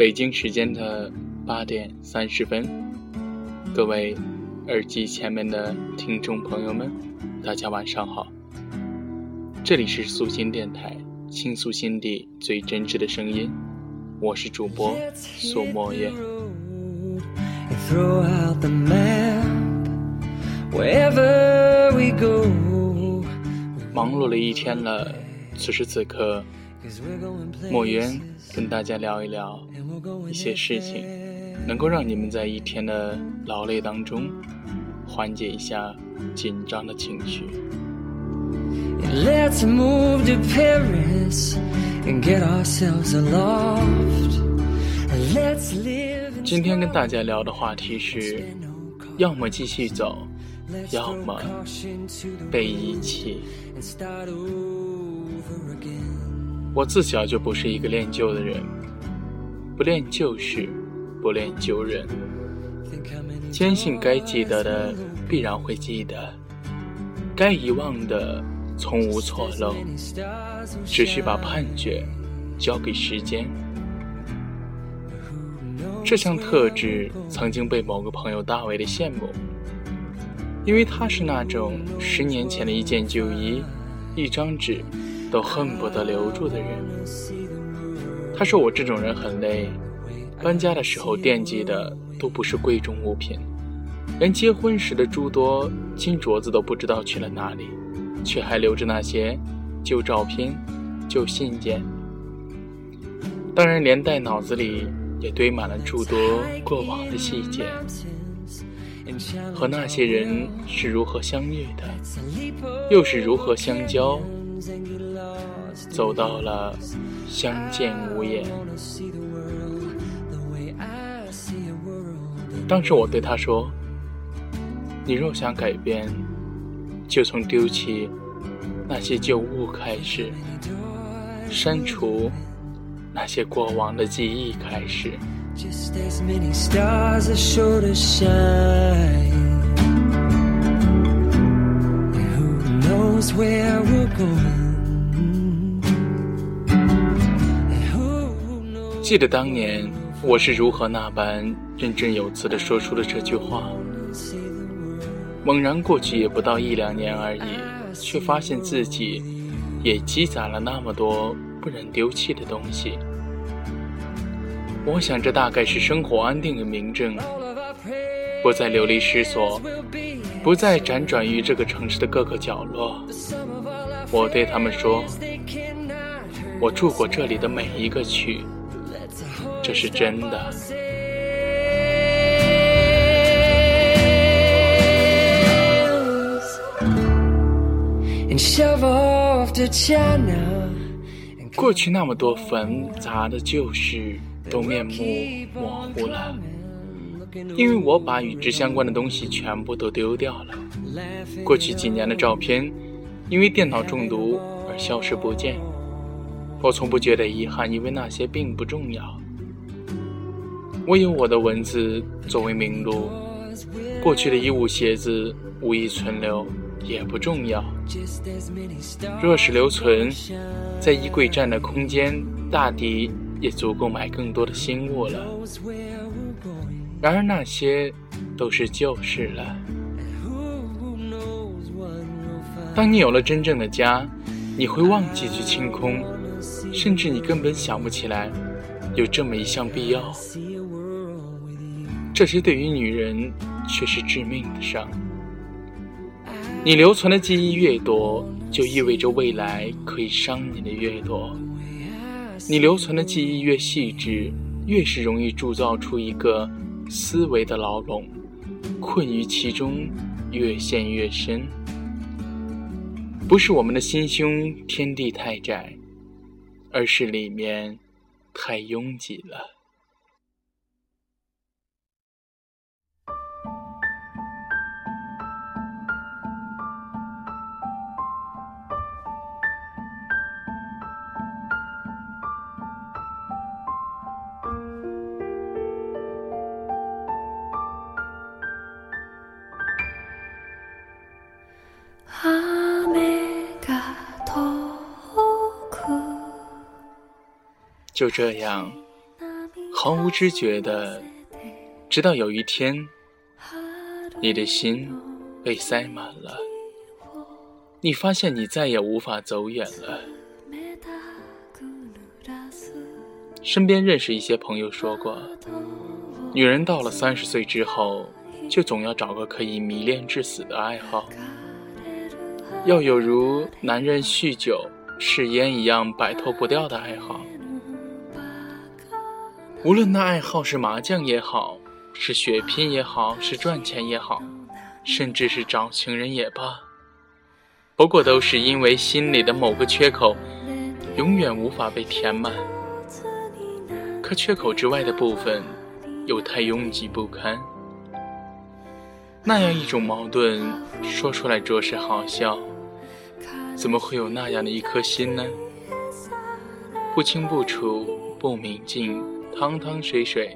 北京时间的八点三十分，各位耳机前面的听众朋友们，大家晚上好。这里是素心电台，倾诉心底最真挚的声音，我是主播苏墨月。忙碌了一天了，此时此刻，墨渊跟大家聊一聊一些事情，能够让你们在一天的劳累当中缓解一下紧张的情绪。今天跟大家聊的话题是：要么继续走，要么被遗弃。我自小就不是一个恋旧的人，不恋旧事，不恋旧人，坚信该记得的必然会记得，该遗忘的。从无错漏，只需把判决交给时间。这项特质曾经被某个朋友大为的羡慕，因为他是那种十年前的一件旧衣、一张纸都恨不得留住的人。他说我这种人很累，搬家的时候惦记的都不是贵重物品，连结婚时的诸多金镯子都不知道去了哪里。却还留着那些旧照片、旧信件，当然连带脑子里也堆满了诸多过往的细节，和那些人是如何相遇的，又是如何相交，走到了相见无言。当时我对他说：“你若想改变。”就从丢弃那些旧物开始，删除那些过往的记忆开始。记得当年我是如何那般振振有词地说出了这句话。猛然过去也不到一两年而已，却发现自己也积攒了那么多不忍丢弃的东西。我想这大概是生活安定的明证，不再流离失所，不再辗转于这个城市的各个角落。我对他们说：“我住过这里的每一个区，这是真的。”过去那么多繁杂的旧事都面目模糊了，因为我把与之相关的东西全部都丢掉了。过去几年的照片，因为电脑中毒而消失不见。我从不觉得遗憾，因为那些并不重要。我有我的文字作为名录，过去的衣物鞋子无意存留。也不重要。若是留存，在衣柜占的空间，大抵也足够买更多的新物了。然而那些都是旧事了。当你有了真正的家，你会忘记去清空，甚至你根本想不起来有这么一项必要。这些对于女人却是致命的伤。你留存的记忆越多，就意味着未来可以伤你的越多。你留存的记忆越细致，越是容易铸造出一个思维的牢笼，困于其中，越陷越深。不是我们的心胸天地太窄，而是里面太拥挤了。就这样，毫无知觉的，直到有一天，你的心被塞满了，你发现你再也无法走远了。身边认识一些朋友说过，女人到了三十岁之后，就总要找个可以迷恋至死的爱好，要有如男人酗酒、嗜烟一样摆脱不掉的爱好。无论那爱好是麻将也好，是血拼也好，是赚钱也好，甚至是找情人也罢，不过都是因为心里的某个缺口，永远无法被填满。可缺口之外的部分，又太拥挤不堪。那样一种矛盾，说出来着实好笑。怎么会有那样的一颗心呢？不清不楚，不明净，汤汤水水，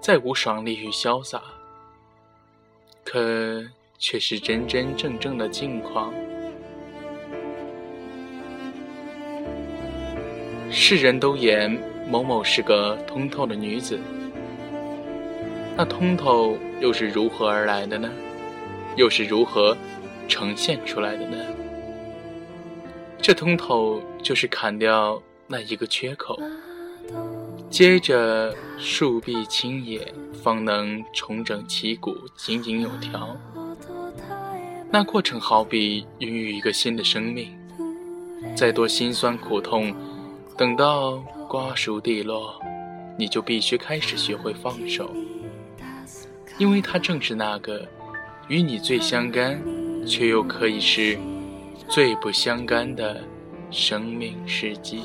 再无爽利与潇洒，可却是真真正正的境况。世人都言。某某是个通透的女子，那通透又是如何而来的呢？又是如何呈现出来的呢？这通透就是砍掉那一个缺口，接着树壁清野，方能重整旗鼓，井井有条。那过程好比孕育一个新的生命，再多辛酸苦痛，等到。瓜熟蒂落，你就必须开始学会放手，因为它正是那个与你最相干，却又可以是最不相干的生命时机。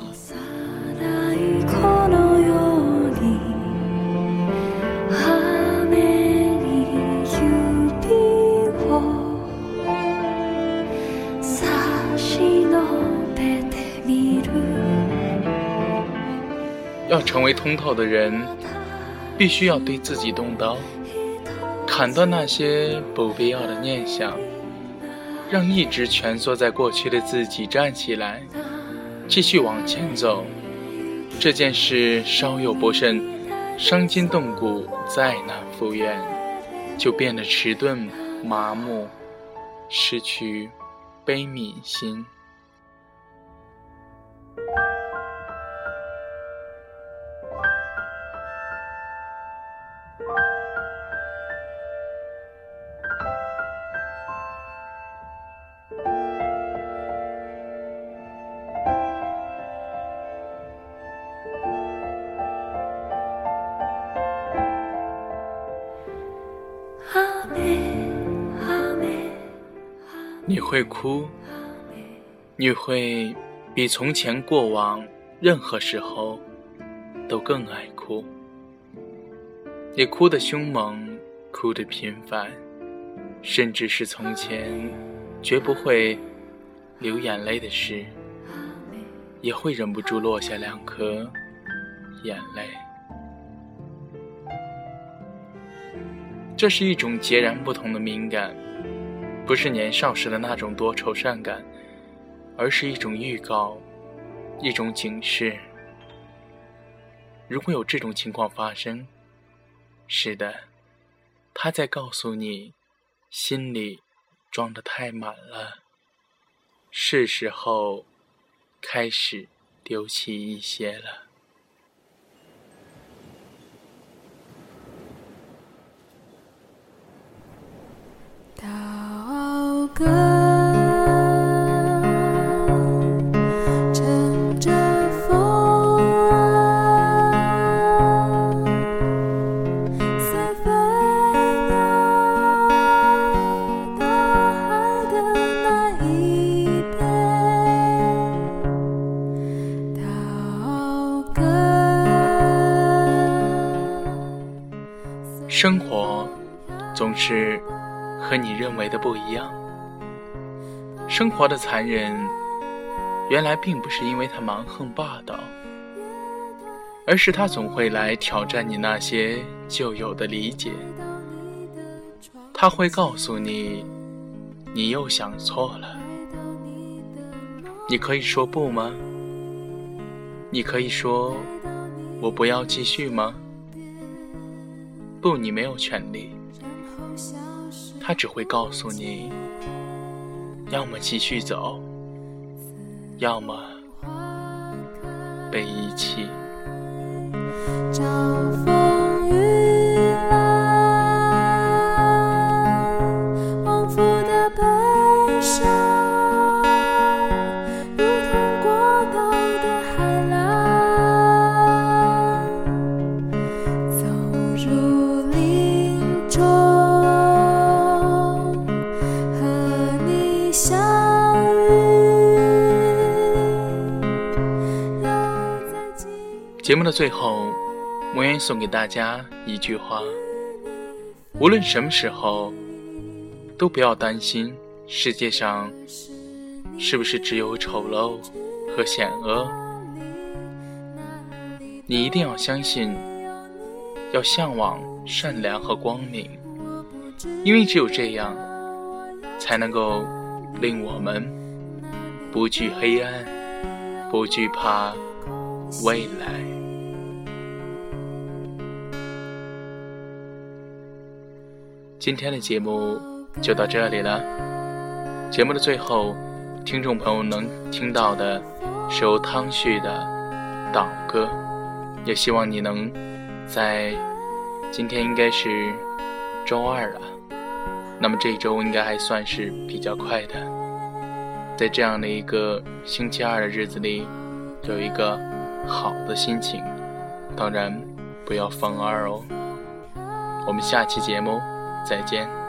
要成为通透的人，必须要对自己动刀，砍断那些不必要的念想，让一直蜷缩在过去的自己站起来，继续往前走。这件事稍有不慎，伤筋动骨，再难复原，就变得迟钝、麻木，失去悲悯心。你会哭，你会比从前过往任何时候都更爱哭。你哭得凶猛，哭得频繁，甚至是从前绝不会流眼泪的事，也会忍不住落下两颗眼泪。这是一种截然不同的敏感。不是年少时的那种多愁善感，而是一种预告，一种警示。如果有这种情况发生，是的，他在告诉你，心里装的太满了，是时候开始丢弃一些了。生活总是和你认为的不一样。生活的残忍，原来并不是因为他蛮横霸道，而是他总会来挑战你那些旧有的理解。他会告诉你，你又想错了。你可以说不吗？你可以说，我不要继续吗？不，你没有权利。他只会告诉你，要么继续走，要么被遗弃。节目的最后，我愿意送给大家一句话：无论什么时候，都不要担心世界上是不是只有丑陋和险恶。你一定要相信，要向往善良和光明，因为只有这样，才能够令我们不惧黑暗，不惧怕未来。今天的节目就到这里了。节目的最后，听众朋友能听到的是由汤旭的《岛歌》，也希望你能在今天应该是周二了，那么这一周应该还算是比较快的，在这样的一个星期二的日子里，有一个好的心情，当然不要放二哦。我们下期节目。再见。